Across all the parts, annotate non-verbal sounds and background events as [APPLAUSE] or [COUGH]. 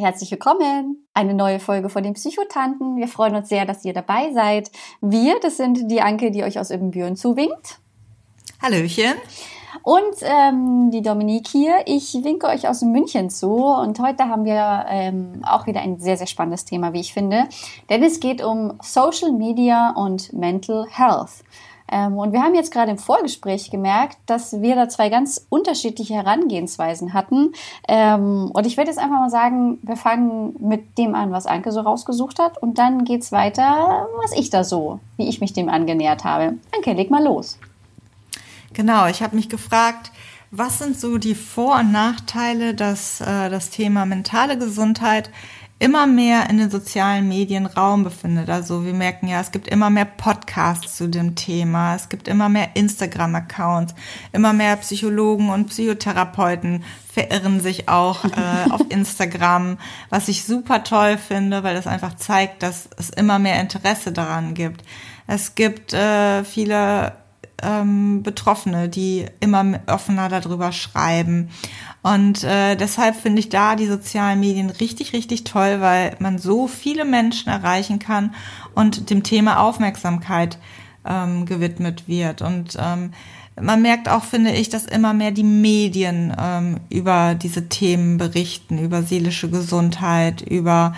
Herzlich willkommen. Eine neue Folge von den Psychotanten. Wir freuen uns sehr, dass ihr dabei seid. Wir, das sind die Anke, die euch aus Ibbenbüren zuwinkt. Hallöchen. Und ähm, die Dominique hier. Ich winke euch aus München zu. Und heute haben wir ähm, auch wieder ein sehr, sehr spannendes Thema, wie ich finde. Denn es geht um Social Media und Mental Health. Ähm, und wir haben jetzt gerade im Vorgespräch gemerkt, dass wir da zwei ganz unterschiedliche Herangehensweisen hatten. Ähm, und ich werde jetzt einfach mal sagen, wir fangen mit dem an, was Anke so rausgesucht hat. Und dann geht's weiter, was ich da so, wie ich mich dem angenähert habe. Anke, leg mal los. Genau, ich habe mich gefragt, was sind so die Vor- und Nachteile, dass äh, das Thema mentale Gesundheit immer mehr in den sozialen Medien Raum befindet. Also wir merken ja, es gibt immer mehr Podcasts zu dem Thema, es gibt immer mehr Instagram-Accounts, immer mehr Psychologen und Psychotherapeuten verirren sich auch äh, [LAUGHS] auf Instagram, was ich super toll finde, weil das einfach zeigt, dass es immer mehr Interesse daran gibt. Es gibt äh, viele ähm, Betroffene, die immer offener darüber schreiben. Und äh, deshalb finde ich da die sozialen Medien richtig, richtig toll, weil man so viele Menschen erreichen kann und dem Thema Aufmerksamkeit ähm, gewidmet wird. Und ähm, man merkt auch, finde ich, dass immer mehr die Medien ähm, über diese Themen berichten, über seelische Gesundheit, über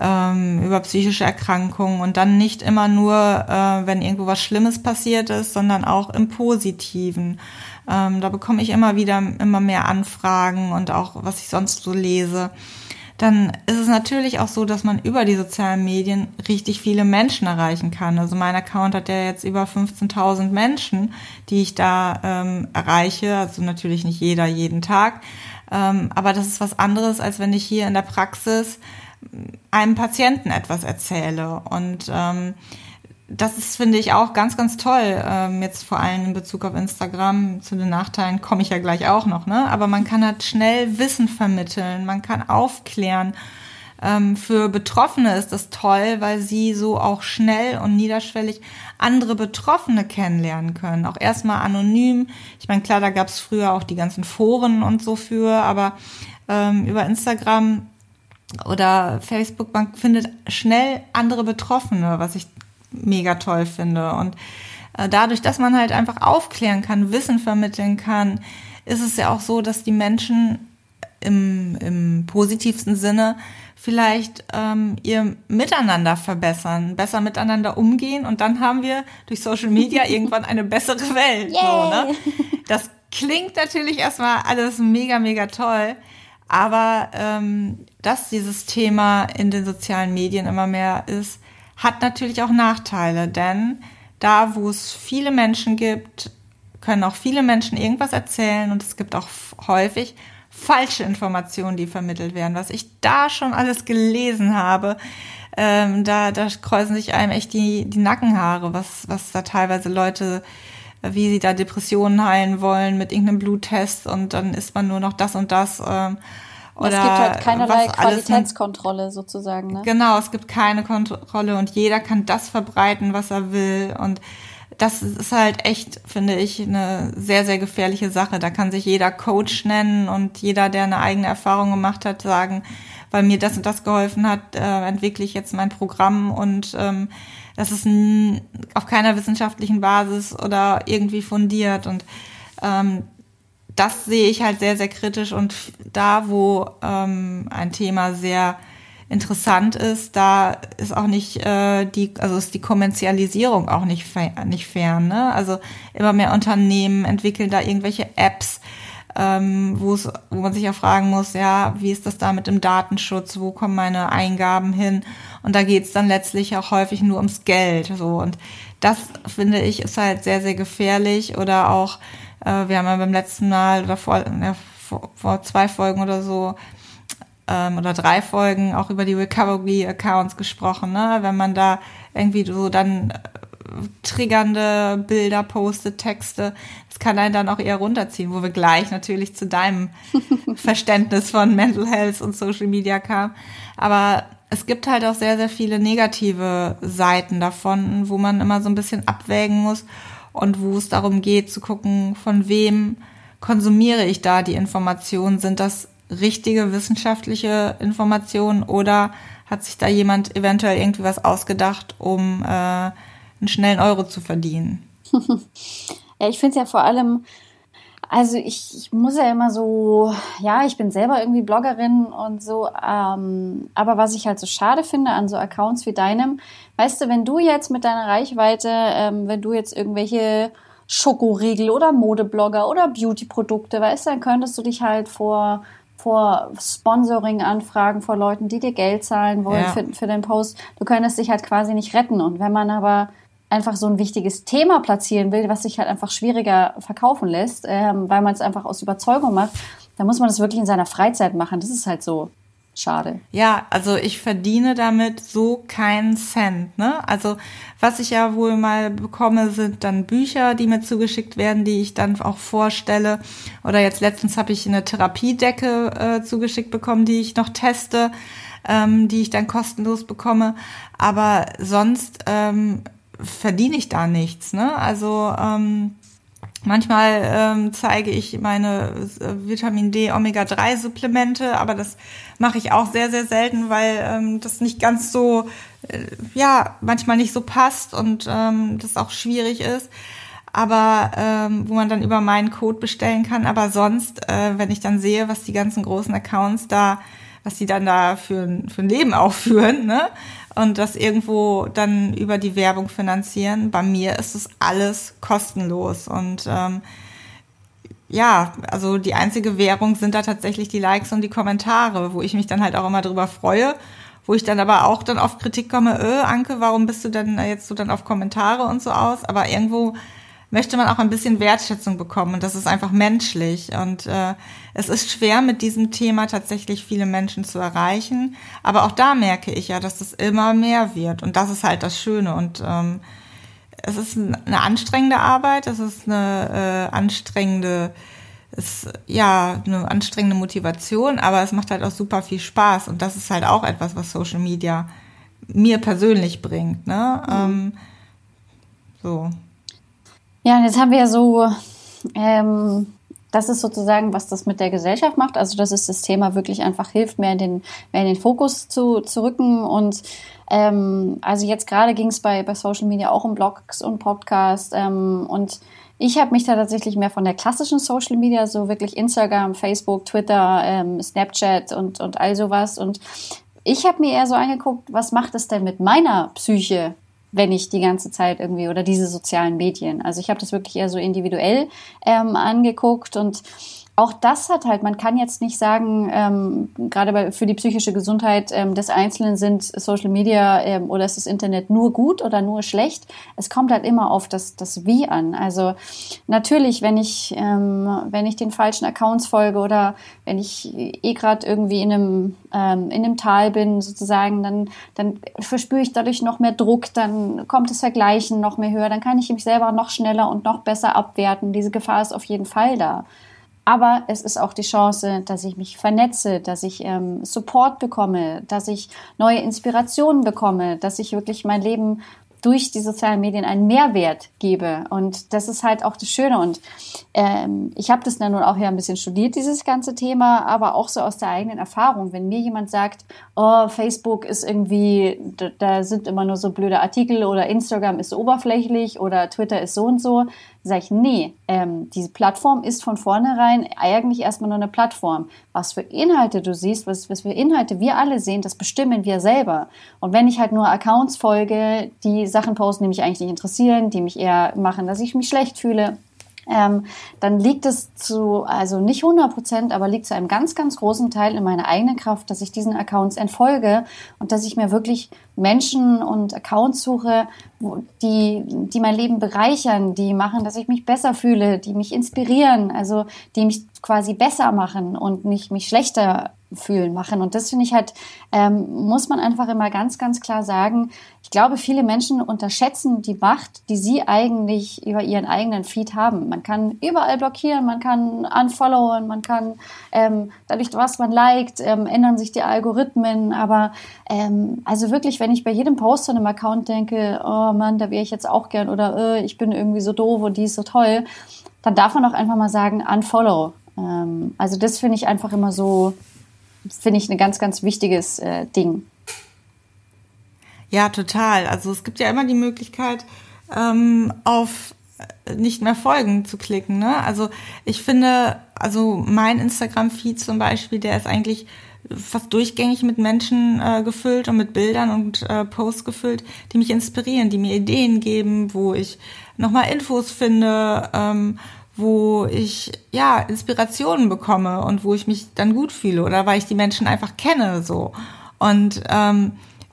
ähm, über psychische Erkrankungen und dann nicht immer nur, äh, wenn irgendwo was Schlimmes passiert ist, sondern auch im Positiven. Ähm, da bekomme ich immer wieder immer mehr Anfragen und auch was ich sonst so lese. Dann ist es natürlich auch so, dass man über die sozialen Medien richtig viele Menschen erreichen kann. Also mein Account hat ja jetzt über 15.000 Menschen, die ich da ähm, erreiche. Also natürlich nicht jeder jeden Tag. Ähm, aber das ist was anderes, als wenn ich hier in der Praxis einem Patienten etwas erzähle. Und ähm, das ist, finde ich, auch ganz, ganz toll. Ähm, jetzt vor allem in Bezug auf Instagram. Zu den Nachteilen komme ich ja gleich auch noch, ne? Aber man kann halt schnell Wissen vermitteln, man kann aufklären. Ähm, für Betroffene ist das toll, weil sie so auch schnell und niederschwellig andere Betroffene kennenlernen können. Auch erstmal anonym. Ich meine, klar, da gab es früher auch die ganzen Foren und so für, aber ähm, über Instagram oder Facebook, man findet schnell andere Betroffene, was ich mega toll finde. Und äh, dadurch, dass man halt einfach aufklären kann, Wissen vermitteln kann, ist es ja auch so, dass die Menschen im, im positivsten Sinne vielleicht ähm, ihr Miteinander verbessern, besser miteinander umgehen und dann haben wir durch Social Media [LAUGHS] irgendwann eine bessere Welt. So, ne? Das klingt natürlich erstmal alles mega, mega toll. Aber ähm, dass dieses Thema in den sozialen Medien immer mehr ist, hat natürlich auch Nachteile, denn da, wo es viele Menschen gibt, können auch viele Menschen irgendwas erzählen und es gibt auch häufig falsche Informationen, die vermittelt werden. Was ich da schon alles gelesen habe, ähm, da, da kreuzen sich einem echt die, die Nackenhaare, was, was da teilweise Leute, wie sie da Depressionen heilen wollen mit irgendeinem Bluttest und dann ist man nur noch das und das. Ähm, oder es gibt halt keinerlei Qualitätskontrolle sozusagen. Ne? Genau, es gibt keine Kontrolle und jeder kann das verbreiten, was er will. Und das ist halt echt, finde ich, eine sehr, sehr gefährliche Sache. Da kann sich jeder Coach nennen und jeder, der eine eigene Erfahrung gemacht hat, sagen, weil mir das und das geholfen hat, äh, entwickle ich jetzt mein Programm und ähm, das ist auf keiner wissenschaftlichen Basis oder irgendwie fundiert und ähm, das sehe ich halt sehr, sehr kritisch und da, wo ähm, ein Thema sehr interessant ist, da ist auch nicht äh, die, also ist die Kommerzialisierung auch nicht, nicht fern. Ne? Also immer mehr Unternehmen entwickeln da irgendwelche Apps, ähm, wo es, wo man sich ja fragen muss, ja, wie ist das da mit dem Datenschutz, wo kommen meine Eingaben hin? Und da geht es dann letztlich auch häufig nur ums Geld. So und das finde ich ist halt sehr, sehr gefährlich oder auch äh, wir haben ja beim letzten Mal oder vor, ja, vor, vor zwei Folgen oder so ähm, oder drei Folgen auch über die Recovery-Accounts gesprochen, ne? Wenn man da irgendwie so dann triggernde Bilder postet, Texte, das kann einen dann auch eher runterziehen, wo wir gleich natürlich zu deinem [LAUGHS] Verständnis von Mental Health und Social Media kamen. Aber es gibt halt auch sehr, sehr viele negative Seiten davon, wo man immer so ein bisschen abwägen muss und wo es darum geht zu gucken, von wem konsumiere ich da die Informationen? Sind das richtige wissenschaftliche Informationen oder hat sich da jemand eventuell irgendwie was ausgedacht, um äh, einen schnellen Euro zu verdienen? [LAUGHS] ja, ich finde es ja vor allem, also ich, ich, muss ja immer so, ja, ich bin selber irgendwie Bloggerin und so, ähm, aber was ich halt so schade finde an so Accounts wie deinem, weißt du, wenn du jetzt mit deiner Reichweite, ähm, wenn du jetzt irgendwelche Schokoriegel oder Modeblogger oder Beautyprodukte, weißt du, dann könntest du dich halt vor vor Sponsoring-Anfragen vor Leuten, die dir Geld zahlen wollen ja. für, für den Post. Du könntest dich halt quasi nicht retten. Und wenn man aber einfach so ein wichtiges Thema platzieren will, was sich halt einfach schwieriger verkaufen lässt, ähm, weil man es einfach aus Überzeugung macht, dann muss man das wirklich in seiner Freizeit machen. Das ist halt so schade. Ja, also ich verdiene damit so keinen Cent. Ne? Also was ich ja wohl mal bekomme, sind dann Bücher, die mir zugeschickt werden, die ich dann auch vorstelle. Oder jetzt letztens habe ich eine Therapiedecke äh, zugeschickt bekommen, die ich noch teste, ähm, die ich dann kostenlos bekomme. Aber sonst ähm, verdiene ich da nichts. Ne? Also ähm, Manchmal ähm, zeige ich meine äh, Vitamin D Omega-3 Supplemente, aber das mache ich auch sehr, sehr selten, weil ähm, das nicht ganz so, äh, ja, manchmal nicht so passt und ähm, das auch schwierig ist. Aber ähm, wo man dann über meinen Code bestellen kann. Aber sonst, äh, wenn ich dann sehe, was die ganzen großen Accounts da, was die dann da für, für ein Leben [LAUGHS] aufführen, ne? Und das irgendwo dann über die Werbung finanzieren. Bei mir ist es alles kostenlos und ähm, ja, also die einzige Währung sind da tatsächlich die Likes und die Kommentare, wo ich mich dann halt auch immer drüber freue, wo ich dann aber auch dann auf Kritik komme, äh, Anke, warum bist du denn jetzt so dann auf Kommentare und so aus? Aber irgendwo möchte man auch ein bisschen Wertschätzung bekommen und das ist einfach menschlich und äh, es ist schwer mit diesem Thema tatsächlich viele Menschen zu erreichen, aber auch da merke ich ja, dass es immer mehr wird und das ist halt das Schöne und ähm, es ist eine anstrengende Arbeit, es ist eine äh, anstrengende ist ja eine anstrengende Motivation, aber es macht halt auch super viel Spaß und das ist halt auch etwas, was Social Media mir persönlich bringt. Ne? Mhm. Ähm, so. Ja, und jetzt haben wir ja so, ähm, das ist sozusagen, was das mit der Gesellschaft macht. Also, dass es das Thema wirklich einfach hilft, mehr in den, mehr in den Fokus zu, zu rücken. Und ähm, also jetzt gerade ging es bei, bei Social Media auch um Blogs und Podcasts. Ähm, und ich habe mich da tatsächlich mehr von der klassischen Social Media, so wirklich Instagram, Facebook, Twitter, ähm, Snapchat und, und all sowas. Und ich habe mir eher so angeguckt, was macht es denn mit meiner Psyche, wenn ich die ganze Zeit irgendwie oder diese sozialen Medien. Also ich habe das wirklich eher so individuell ähm, angeguckt und auch das hat halt, man kann jetzt nicht sagen, ähm, gerade bei, für die psychische Gesundheit ähm, des Einzelnen sind Social Media ähm, oder ist das Internet nur gut oder nur schlecht. Es kommt halt immer auf das, das Wie an. Also natürlich, wenn ich, ähm, wenn ich den falschen Accounts folge oder wenn ich eh gerade irgendwie in einem, ähm, in einem Tal bin sozusagen, dann, dann verspüre ich dadurch noch mehr Druck, dann kommt das Vergleichen noch mehr höher, dann kann ich mich selber noch schneller und noch besser abwerten. Diese Gefahr ist auf jeden Fall da. Aber es ist auch die Chance, dass ich mich vernetze, dass ich ähm, Support bekomme, dass ich neue Inspirationen bekomme, dass ich wirklich mein Leben durch die sozialen Medien einen Mehrwert gebe. Und das ist halt auch das Schöne. Und ähm, ich habe das dann nun auch ja ein bisschen studiert, dieses ganze Thema, aber auch so aus der eigenen Erfahrung. Wenn mir jemand sagt, oh, Facebook ist irgendwie, da, da sind immer nur so blöde Artikel oder Instagram ist oberflächlich oder Twitter ist so und so, sage ich, nee, ähm, diese Plattform ist von vornherein eigentlich erstmal nur eine Plattform. Was für Inhalte du siehst, was, was für Inhalte wir alle sehen, das bestimmen wir selber. Und wenn ich halt nur Accounts folge, die Sachen posten, die mich eigentlich nicht interessieren, die mich eher machen, dass ich mich schlecht fühle, ähm, dann liegt es zu, also nicht 100 Prozent, aber liegt zu einem ganz, ganz großen Teil in meiner eigenen Kraft, dass ich diesen Accounts entfolge und dass ich mir wirklich Menschen und Accounts suche, die, die mein Leben bereichern, die machen, dass ich mich besser fühle, die mich inspirieren, also die mich quasi besser machen und nicht mich schlechter fühlen machen. Und das finde ich halt, ähm, muss man einfach immer ganz, ganz klar sagen. Ich glaube, viele Menschen unterschätzen die Macht, die sie eigentlich über ihren eigenen Feed haben. Man kann überall blockieren, man kann unfollowen, man kann ähm, dadurch, was man liked, ähm, ändern sich die Algorithmen. Aber ähm, also wirklich, wenn ich bei jedem Post von einem Account denke, oh Mann, da wäre ich jetzt auch gern oder äh, ich bin irgendwie so doof und die ist so toll, dann darf man auch einfach mal sagen, unfollow. Ähm, also das finde ich einfach immer so finde ich ein ganz, ganz wichtiges äh, Ding. Ja, total. Also es gibt ja immer die Möglichkeit, ähm, auf äh, nicht mehr folgen zu klicken. Ne? Also ich finde, also mein Instagram-Feed zum Beispiel, der ist eigentlich fast durchgängig mit Menschen äh, gefüllt und mit Bildern und äh, Posts gefüllt, die mich inspirieren, die mir Ideen geben, wo ich nochmal Infos finde, ähm, wo ich ja Inspirationen bekomme und wo ich mich dann gut fühle oder weil ich die Menschen einfach kenne so und ähm,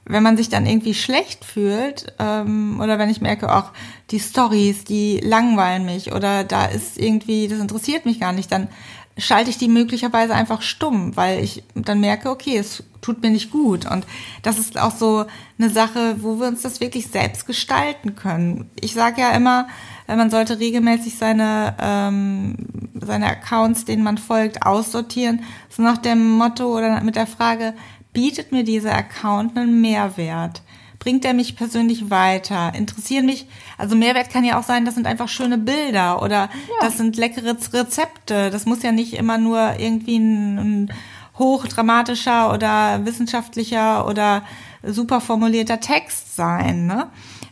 wenn man sich dann irgendwie schlecht fühlt ähm, oder wenn ich merke, auch die Stories, die langweilen mich oder da ist irgendwie, das interessiert mich gar nicht, dann schalte ich die möglicherweise einfach stumm, weil ich dann merke, okay, es tut mir nicht gut. Und das ist auch so eine Sache, wo wir uns das wirklich selbst gestalten können. Ich sage ja immer, man sollte regelmäßig seine, ähm, seine Accounts, denen man folgt, aussortieren. So nach dem Motto oder mit der Frage, bietet mir dieser Account einen Mehrwert? Bringt er mich persönlich weiter? Interessieren mich, also Mehrwert kann ja auch sein, das sind einfach schöne Bilder oder ja. das sind leckere Rezepte. Das muss ja nicht immer nur irgendwie ein, ein hochdramatischer oder wissenschaftlicher oder super formulierter Text sein. Ne?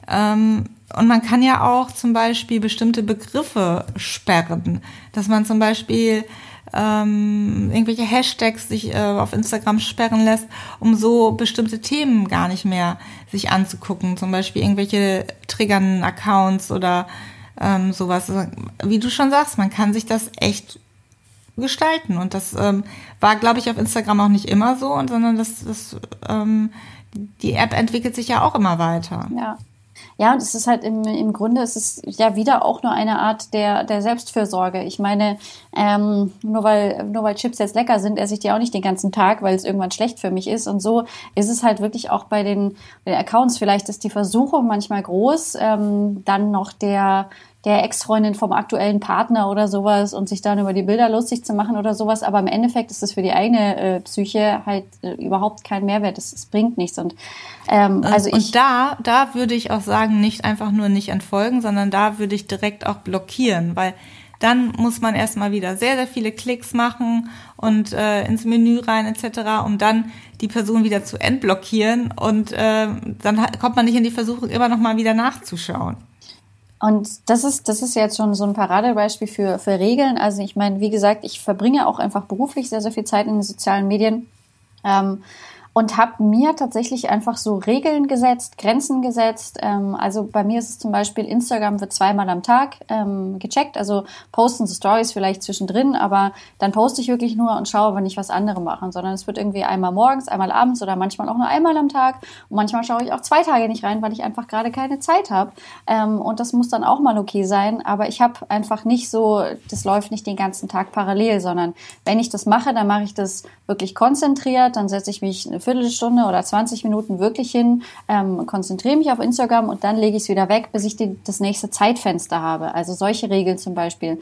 Ähm, und man kann ja auch zum Beispiel bestimmte Begriffe sperren, dass man zum Beispiel ähm, irgendwelche Hashtags sich äh, auf Instagram sperren lässt, um so bestimmte Themen gar nicht mehr sich anzugucken. Zum Beispiel irgendwelche triggern Accounts oder ähm, sowas. Wie du schon sagst, man kann sich das echt gestalten. Und das ähm, war, glaube ich, auf Instagram auch nicht immer so, sondern das, das ähm, die App entwickelt sich ja auch immer weiter. Ja. Ja, und es ist halt im, im Grunde, es ist ja wieder auch nur eine Art der, der Selbstfürsorge. Ich meine, ähm, nur weil, nur weil Chips jetzt lecker sind, esse ich die auch nicht den ganzen Tag, weil es irgendwann schlecht für mich ist. Und so ist es halt wirklich auch bei den, bei den Accounts. Vielleicht ist die Versuchung manchmal groß, ähm, dann noch der, der Ex-Freundin vom aktuellen Partner oder sowas und sich dann über die Bilder lustig zu machen oder sowas. Aber im Endeffekt ist es für die eigene äh, Psyche halt äh, überhaupt kein Mehrwert. Es, bringt nichts. Und ähm, also und ich. Und da, da würde ich auch sagen, nicht einfach nur nicht entfolgen, sondern da würde ich direkt auch blockieren, weil dann muss man erstmal wieder sehr, sehr viele Klicks machen und äh, ins Menü rein etc., um dann die Person wieder zu entblockieren und äh, dann kommt man nicht in die Versuchung, immer noch mal wieder nachzuschauen. Und das ist, das ist jetzt schon so ein Paradebeispiel für, für Regeln. Also ich meine, wie gesagt, ich verbringe auch einfach beruflich sehr, sehr viel Zeit in den sozialen Medien. Ähm, und habe mir tatsächlich einfach so Regeln gesetzt, Grenzen gesetzt. Ähm, also bei mir ist es zum Beispiel, Instagram wird zweimal am Tag ähm, gecheckt, also posten so Stories vielleicht zwischendrin, aber dann poste ich wirklich nur und schaue, wenn ich was anderes mache, sondern es wird irgendwie einmal morgens, einmal abends oder manchmal auch nur einmal am Tag. Und manchmal schaue ich auch zwei Tage nicht rein, weil ich einfach gerade keine Zeit habe ähm, und das muss dann auch mal okay sein, aber ich habe einfach nicht so, das läuft nicht den ganzen Tag parallel, sondern wenn ich das mache, dann mache ich das wirklich konzentriert, dann setze ich mich eine Viertelstunde oder 20 Minuten wirklich hin, ähm, konzentriere mich auf Instagram und dann lege ich es wieder weg, bis ich die, das nächste Zeitfenster habe. Also solche Regeln zum Beispiel.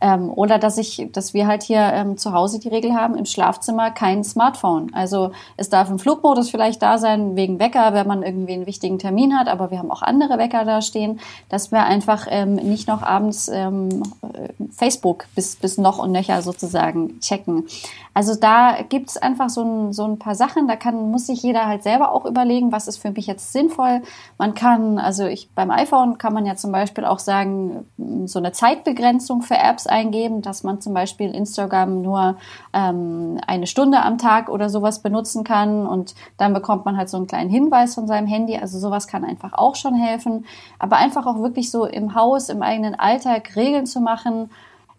Ähm, oder dass ich, dass wir halt hier ähm, zu Hause die Regel haben, im Schlafzimmer kein Smartphone. Also es darf im Flugmodus vielleicht da sein, wegen Wecker, wenn man irgendwie einen wichtigen Termin hat, aber wir haben auch andere Wecker da stehen, dass wir einfach ähm, nicht noch abends ähm, Facebook bis, bis noch und nöcher sozusagen checken. Also da gibt es einfach so ein, so ein paar Sachen, da kann, muss sich jeder halt selber auch überlegen, was ist für mich jetzt sinnvoll. Man kann, also ich beim iPhone kann man ja zum Beispiel auch sagen, so eine Zeitbegrenzung für Apps eingeben, dass man zum Beispiel Instagram nur ähm, eine Stunde am Tag oder sowas benutzen kann und dann bekommt man halt so einen kleinen Hinweis von seinem Handy. Also sowas kann einfach auch schon helfen. Aber einfach auch wirklich so im Haus, im eigenen Alltag Regeln zu machen,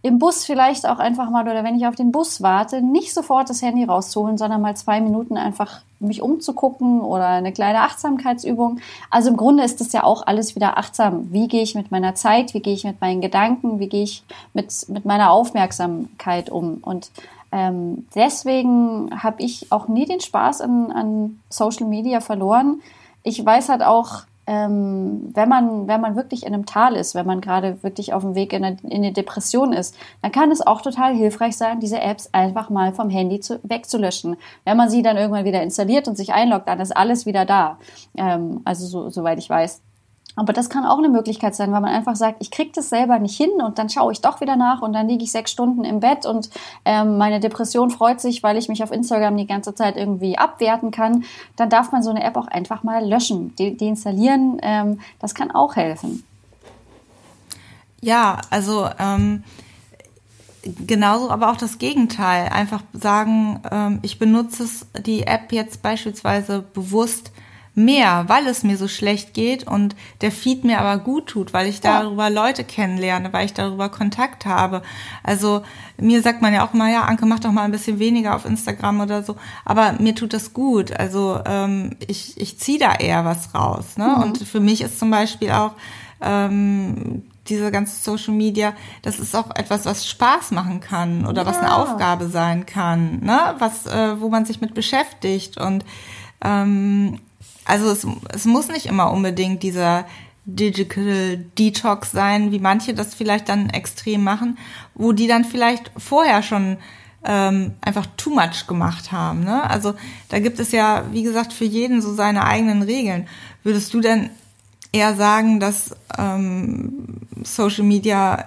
im Bus vielleicht auch einfach mal oder wenn ich auf den Bus warte, nicht sofort das Handy rauszuholen, sondern mal zwei Minuten einfach mich umzugucken oder eine kleine Achtsamkeitsübung. Also im Grunde ist das ja auch alles wieder achtsam. Wie gehe ich mit meiner Zeit? Wie gehe ich mit meinen Gedanken? Wie gehe ich mit, mit meiner Aufmerksamkeit um? Und ähm, deswegen habe ich auch nie den Spaß an, an Social Media verloren. Ich weiß halt auch, ähm, wenn man wenn man wirklich in einem Tal ist, wenn man gerade wirklich auf dem Weg in eine, in eine, Depression ist, dann kann es auch total hilfreich sein, diese Apps einfach mal vom Handy zu, wegzulöschen. Wenn man sie dann irgendwann wieder installiert und sich einloggt, dann ist alles wieder da. Ähm, also so, soweit ich weiß. Aber das kann auch eine Möglichkeit sein, weil man einfach sagt, ich kriege das selber nicht hin und dann schaue ich doch wieder nach und dann liege ich sechs Stunden im Bett und ähm, meine Depression freut sich, weil ich mich auf Instagram die ganze Zeit irgendwie abwerten kann. Dann darf man so eine App auch einfach mal löschen, de deinstallieren. Ähm, das kann auch helfen. Ja, also ähm, genauso, aber auch das Gegenteil. Einfach sagen, ähm, ich benutze die App jetzt beispielsweise bewusst mehr, weil es mir so schlecht geht und der Feed mir aber gut tut, weil ich darüber Leute kennenlerne, weil ich darüber Kontakt habe. Also mir sagt man ja auch mal, ja, Anke, mach doch mal ein bisschen weniger auf Instagram oder so, aber mir tut das gut. Also ähm, ich, ich ziehe da eher was raus. Ne? Mhm. Und für mich ist zum Beispiel auch ähm, diese ganze Social Media, das ist auch etwas, was Spaß machen kann oder ja. was eine Aufgabe sein kann, ne? was, äh, wo man sich mit beschäftigt und ähm, also es, es muss nicht immer unbedingt dieser Digital Detox sein, wie manche das vielleicht dann extrem machen, wo die dann vielleicht vorher schon ähm, einfach too much gemacht haben. Ne? Also da gibt es ja, wie gesagt, für jeden so seine eigenen Regeln. Würdest du denn eher sagen, dass ähm, Social Media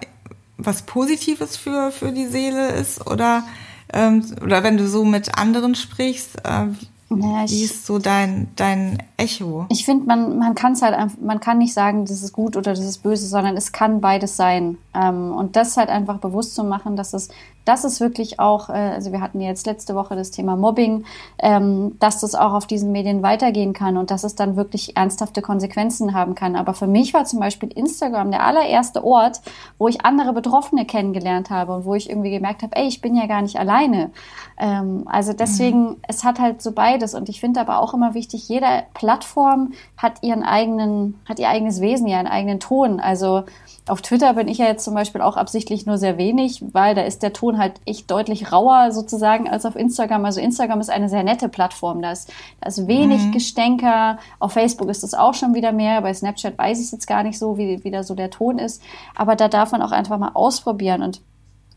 was Positives für, für die Seele ist? Oder, ähm, oder wenn du so mit anderen sprichst, äh, ja, ich, Wie ist so dein, dein Echo? Ich finde, man, man kann es halt einfach, man kann nicht sagen, das ist gut oder das ist böse, sondern es kann beides sein. Ähm, und das halt einfach bewusst zu machen, dass es das ist wirklich auch, äh, also wir hatten jetzt letzte Woche das Thema Mobbing, ähm, dass das auch auf diesen Medien weitergehen kann und dass es dann wirklich ernsthafte Konsequenzen haben kann. Aber für mich war zum Beispiel Instagram der allererste Ort, wo ich andere Betroffene kennengelernt habe und wo ich irgendwie gemerkt habe, ey, ich bin ja gar nicht alleine. Ähm, also deswegen, mhm. es hat halt so beides und ich finde aber auch immer wichtig, jede Plattform hat ihren eigenen, hat ihr eigenes Wesen, ihren eigenen Ton. Also auf Twitter bin ich ja jetzt zum Beispiel auch absichtlich nur sehr wenig, weil da ist der Ton halt echt deutlich rauer sozusagen als auf Instagram. Also Instagram ist eine sehr nette Plattform. Da ist, da ist wenig mhm. Gestänker. Auf Facebook ist es auch schon wieder mehr. Bei Snapchat weiß ich jetzt gar nicht so, wie, wie da so der Ton ist. Aber da darf man auch einfach mal ausprobieren. Und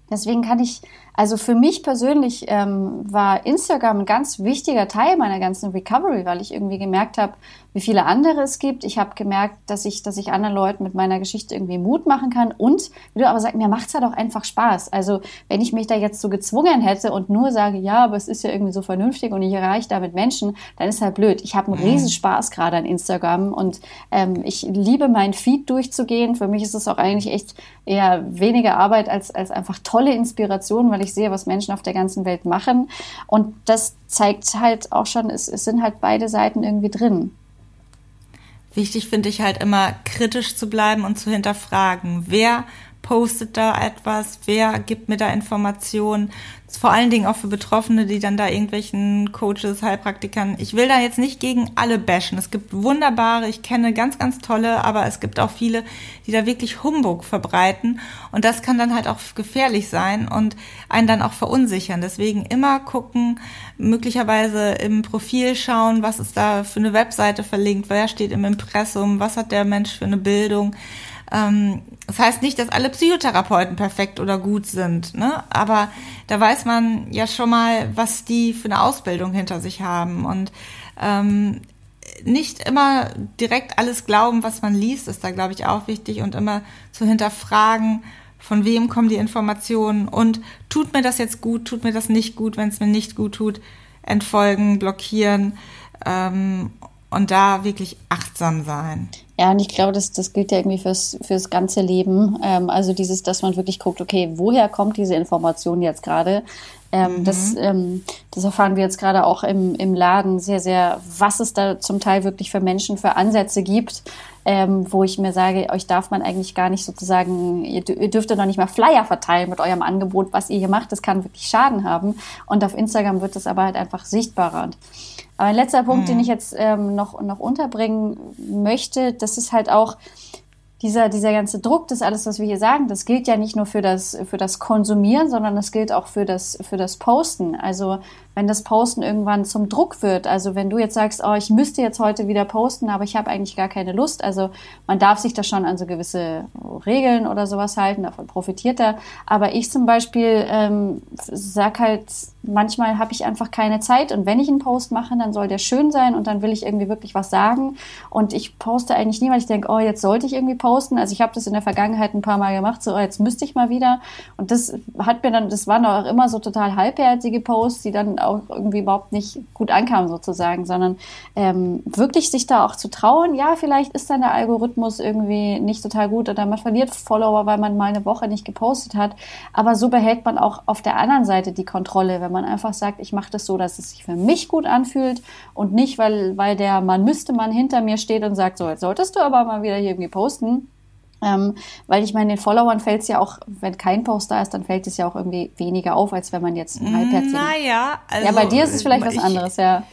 deswegen kann ich also für mich persönlich ähm, war Instagram ein ganz wichtiger Teil meiner ganzen Recovery, weil ich irgendwie gemerkt habe, wie viele andere es gibt. Ich habe gemerkt, dass ich, dass ich anderen Leuten mit meiner Geschichte irgendwie Mut machen kann. Und wie du aber sagst, mir macht's halt auch einfach Spaß. Also wenn ich mich da jetzt so gezwungen hätte und nur sage, ja, aber es ist ja irgendwie so vernünftig und ich erreiche damit Menschen, dann ist halt blöd. Ich habe einen mhm. riesen Spaß gerade an Instagram und ähm, ich liebe meinen Feed durchzugehen. Für mich ist es auch eigentlich echt eher weniger Arbeit als, als einfach tolle Inspiration, weil ich ich sehe, was Menschen auf der ganzen Welt machen. Und das zeigt halt auch schon, es, es sind halt beide Seiten irgendwie drin. Wichtig finde ich halt immer kritisch zu bleiben und zu hinterfragen, wer postet da etwas, wer gibt mir da Informationen, vor allen Dingen auch für Betroffene, die dann da irgendwelchen Coaches, Heilpraktikern, ich will da jetzt nicht gegen alle bashen. Es gibt wunderbare, ich kenne ganz, ganz tolle, aber es gibt auch viele, die da wirklich Humbug verbreiten und das kann dann halt auch gefährlich sein und einen dann auch verunsichern. Deswegen immer gucken, möglicherweise im Profil schauen, was ist da für eine Webseite verlinkt, wer steht im Impressum, was hat der Mensch für eine Bildung das heißt nicht, dass alle Psychotherapeuten perfekt oder gut sind, ne? aber da weiß man ja schon mal, was die für eine Ausbildung hinter sich haben. Und ähm, nicht immer direkt alles glauben, was man liest, ist da, glaube ich, auch wichtig und immer zu hinterfragen, von wem kommen die Informationen und tut mir das jetzt gut, tut mir das nicht gut, wenn es mir nicht gut tut, entfolgen, blockieren ähm, und da wirklich achtsam sein. Ja, und ich glaube, das, das gilt ja irgendwie fürs, fürs ganze Leben. Ähm, also dieses, dass man wirklich guckt, okay, woher kommt diese Information jetzt gerade? Ähm, mhm. das, ähm, das erfahren wir jetzt gerade auch im, im Laden sehr, sehr, was es da zum Teil wirklich für Menschen für Ansätze gibt, ähm, wo ich mir sage, euch darf man eigentlich gar nicht sozusagen, ihr, ihr dürft ja noch nicht mal Flyer verteilen mit eurem Angebot, was ihr hier macht. Das kann wirklich Schaden haben. Und auf Instagram wird das aber halt einfach sichtbarer. Und aber ein letzter Punkt, mhm. den ich jetzt ähm, noch, noch unterbringen möchte, das ist halt auch, dieser, dieser ganze Druck, das alles, was wir hier sagen, das gilt ja nicht nur für das, für das Konsumieren, sondern das gilt auch für das, für das Posten. Also wenn das Posten irgendwann zum Druck wird. Also wenn du jetzt sagst, oh, ich müsste jetzt heute wieder posten, aber ich habe eigentlich gar keine Lust. Also man darf sich da schon an so gewisse Regeln oder sowas halten, davon profitiert er. Aber ich zum Beispiel ähm, sag halt, manchmal habe ich einfach keine Zeit und wenn ich einen Post mache, dann soll der schön sein und dann will ich irgendwie wirklich was sagen. Und ich poste eigentlich nie, weil ich denke, oh, jetzt sollte ich irgendwie posten. Also ich habe das in der Vergangenheit ein paar Mal gemacht, so oh, jetzt müsste ich mal wieder. Und das hat mir dann, das waren auch immer so total halbherzige Posts, die dann auch irgendwie überhaupt nicht gut ankam sozusagen, sondern ähm, wirklich sich da auch zu trauen, ja, vielleicht ist dann der Algorithmus irgendwie nicht total gut oder man verliert Follower, weil man mal eine Woche nicht gepostet hat, aber so behält man auch auf der anderen Seite die Kontrolle, wenn man einfach sagt, ich mache das so, dass es sich für mich gut anfühlt und nicht, weil, weil der Mann müsste man hinter mir steht und sagt, so, jetzt solltest du aber mal wieder hier irgendwie posten ähm, weil ich meine, den Followern fällt es ja auch, wenn kein Post da ist, dann fällt es ja auch irgendwie weniger auf, als wenn man jetzt ein halbherzigen... Naja, also... Ja, bei dir ist es vielleicht was anderes, ja.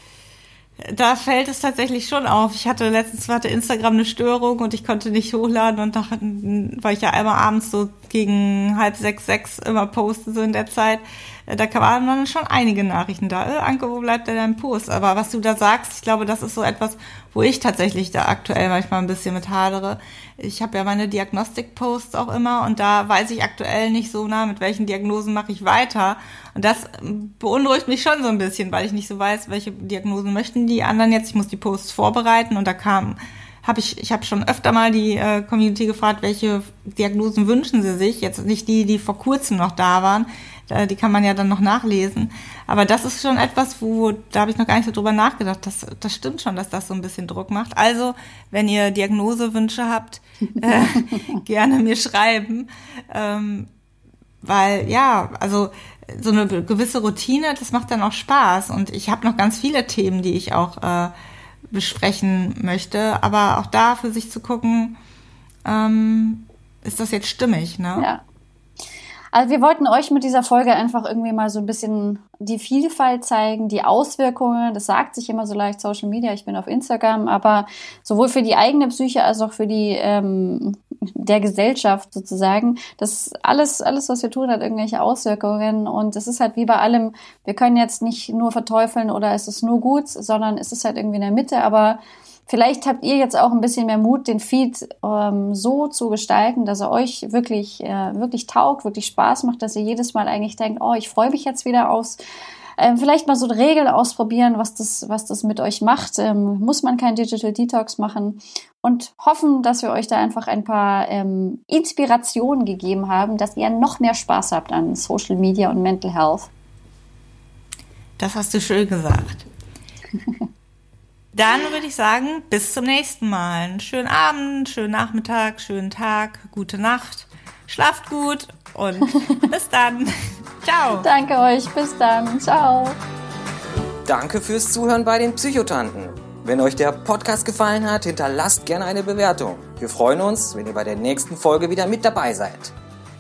Da fällt es tatsächlich schon auf. Ich hatte letztens hatte Instagram eine Störung und ich konnte nicht hochladen und dachte, weil ich ja einmal abends so gegen halb sechs, sechs immer poste, so in der Zeit. Äh, da kamen dann schon einige Nachrichten da. Äh, Anke, wo bleibt denn dein Post? Aber was du da sagst, ich glaube, das ist so etwas, wo ich tatsächlich da aktuell manchmal ein bisschen mit hadere. Ich habe ja meine Diagnostik-Posts auch immer und da weiß ich aktuell nicht so, na, mit welchen Diagnosen mache ich weiter. Und das beunruhigt mich schon so ein bisschen, weil ich nicht so weiß, welche Diagnosen möchten die anderen jetzt. Ich muss die Posts vorbereiten und da kam habe ich, ich habe schon öfter mal die äh, Community gefragt, welche Diagnosen wünschen sie sich. Jetzt nicht die, die vor kurzem noch da waren. Die kann man ja dann noch nachlesen. Aber das ist schon etwas, wo, da habe ich noch gar nicht so drüber nachgedacht. Das, das stimmt schon, dass das so ein bisschen Druck macht. Also, wenn ihr Diagnosewünsche habt, [LAUGHS] äh, gerne mir schreiben. Ähm, weil, ja, also so eine gewisse Routine, das macht dann auch Spaß. Und ich habe noch ganz viele Themen, die ich auch äh, besprechen möchte. Aber auch da für sich zu gucken, ähm, ist das jetzt stimmig, ne? Ja. Also wir wollten euch mit dieser Folge einfach irgendwie mal so ein bisschen die Vielfalt zeigen, die Auswirkungen. Das sagt sich immer so leicht Social Media. Ich bin auf Instagram, aber sowohl für die eigene Psyche als auch für die ähm, der Gesellschaft sozusagen. Das alles, alles, was wir tun, hat irgendwelche Auswirkungen. Und es ist halt wie bei allem. Wir können jetzt nicht nur verteufeln oder es ist nur gut, sondern es ist halt irgendwie in der Mitte. Aber Vielleicht habt ihr jetzt auch ein bisschen mehr Mut, den Feed ähm, so zu gestalten, dass er euch wirklich, äh, wirklich taugt, wirklich Spaß macht, dass ihr jedes Mal eigentlich denkt, oh, ich freue mich jetzt wieder aus. Ähm, vielleicht mal so eine Regel ausprobieren, was das, was das mit euch macht. Ähm, muss man kein Digital Detox machen und hoffen, dass wir euch da einfach ein paar ähm, Inspirationen gegeben haben, dass ihr noch mehr Spaß habt an Social Media und Mental Health. Das hast du schön gesagt. [LAUGHS] Dann würde ich sagen, bis zum nächsten Mal. Einen schönen Abend, schönen Nachmittag, schönen Tag, gute Nacht. Schlaft gut und [LAUGHS] bis dann. Ciao. Danke euch. Bis dann. Ciao. Danke fürs Zuhören bei den Psychotanten. Wenn euch der Podcast gefallen hat, hinterlasst gerne eine Bewertung. Wir freuen uns, wenn ihr bei der nächsten Folge wieder mit dabei seid.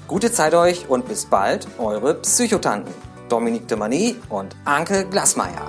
Gute Zeit euch und bis bald, eure Psychotanten. Dominique de Mani und Anke Glasmeier.